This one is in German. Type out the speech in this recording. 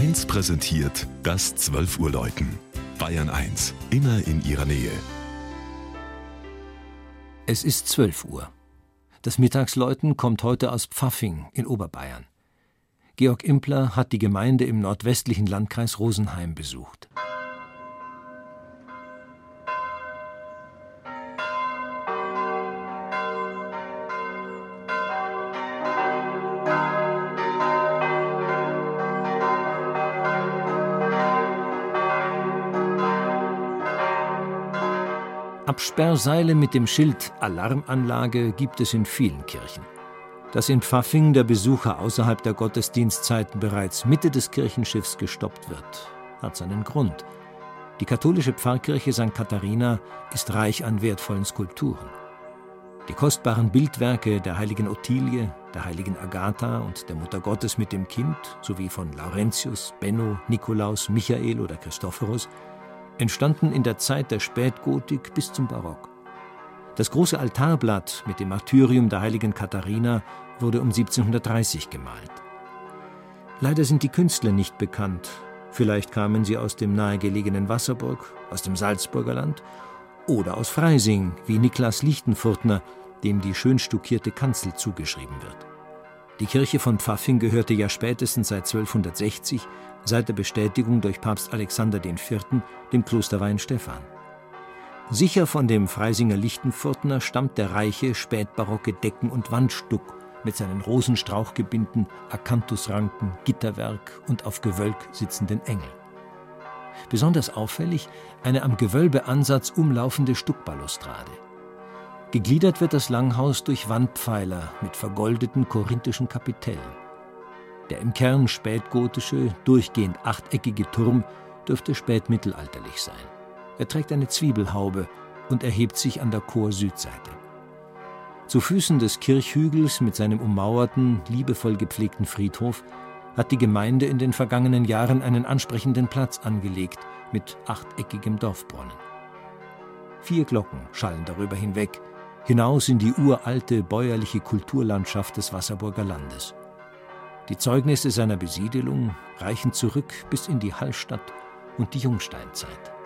1 präsentiert das 12 Uhr Läuten. Bayern 1, immer in ihrer Nähe. Es ist 12 Uhr. Das Mittagsläuten kommt heute aus Pfaffing in Oberbayern. Georg Impler hat die Gemeinde im nordwestlichen Landkreis Rosenheim besucht. Absperrseile mit dem Schild Alarmanlage gibt es in vielen Kirchen. Dass in Pfaffing der Besucher außerhalb der Gottesdienstzeiten bereits Mitte des Kirchenschiffs gestoppt wird, hat seinen Grund. Die katholische Pfarrkirche St. Katharina ist reich an wertvollen Skulpturen. Die kostbaren Bildwerke der heiligen Ottilie, der heiligen Agatha und der Mutter Gottes mit dem Kind sowie von Laurentius, Benno, Nikolaus, Michael oder Christophorus entstanden in der Zeit der Spätgotik bis zum Barock. Das große Altarblatt mit dem Martyrium der heiligen Katharina wurde um 1730 gemalt. Leider sind die Künstler nicht bekannt. Vielleicht kamen sie aus dem nahegelegenen Wasserburg, aus dem Salzburger Land oder aus Freising, wie Niklas Lichtenfurtner, dem die schön stuckierte Kanzel zugeschrieben wird. Die Kirche von Pfaffing gehörte ja spätestens seit 1260, seit der Bestätigung durch Papst Alexander IV., dem Kloster Weinstephan. Sicher von dem Freisinger Lichtenfurtner stammt der reiche spätbarocke Decken- und Wandstuck mit seinen Rosenstrauchgebinden, Akanthusranken, Gitterwerk und auf Gewölk sitzenden Engeln. Besonders auffällig eine am Gewölbeansatz umlaufende Stuckbalustrade. Gegliedert wird das Langhaus durch Wandpfeiler mit vergoldeten korinthischen Kapitellen. Der im Kern spätgotische, durchgehend achteckige Turm dürfte spätmittelalterlich sein. Er trägt eine Zwiebelhaube und erhebt sich an der Chor-Südseite. Zu Füßen des Kirchhügels mit seinem ummauerten, liebevoll gepflegten Friedhof hat die Gemeinde in den vergangenen Jahren einen ansprechenden Platz angelegt mit achteckigem Dorfbrunnen. Vier Glocken schallen darüber hinweg, hinaus in die uralte bäuerliche Kulturlandschaft des Wasserburger Landes. Die Zeugnisse seiner Besiedelung reichen zurück bis in die Hallstatt und die Jungsteinzeit.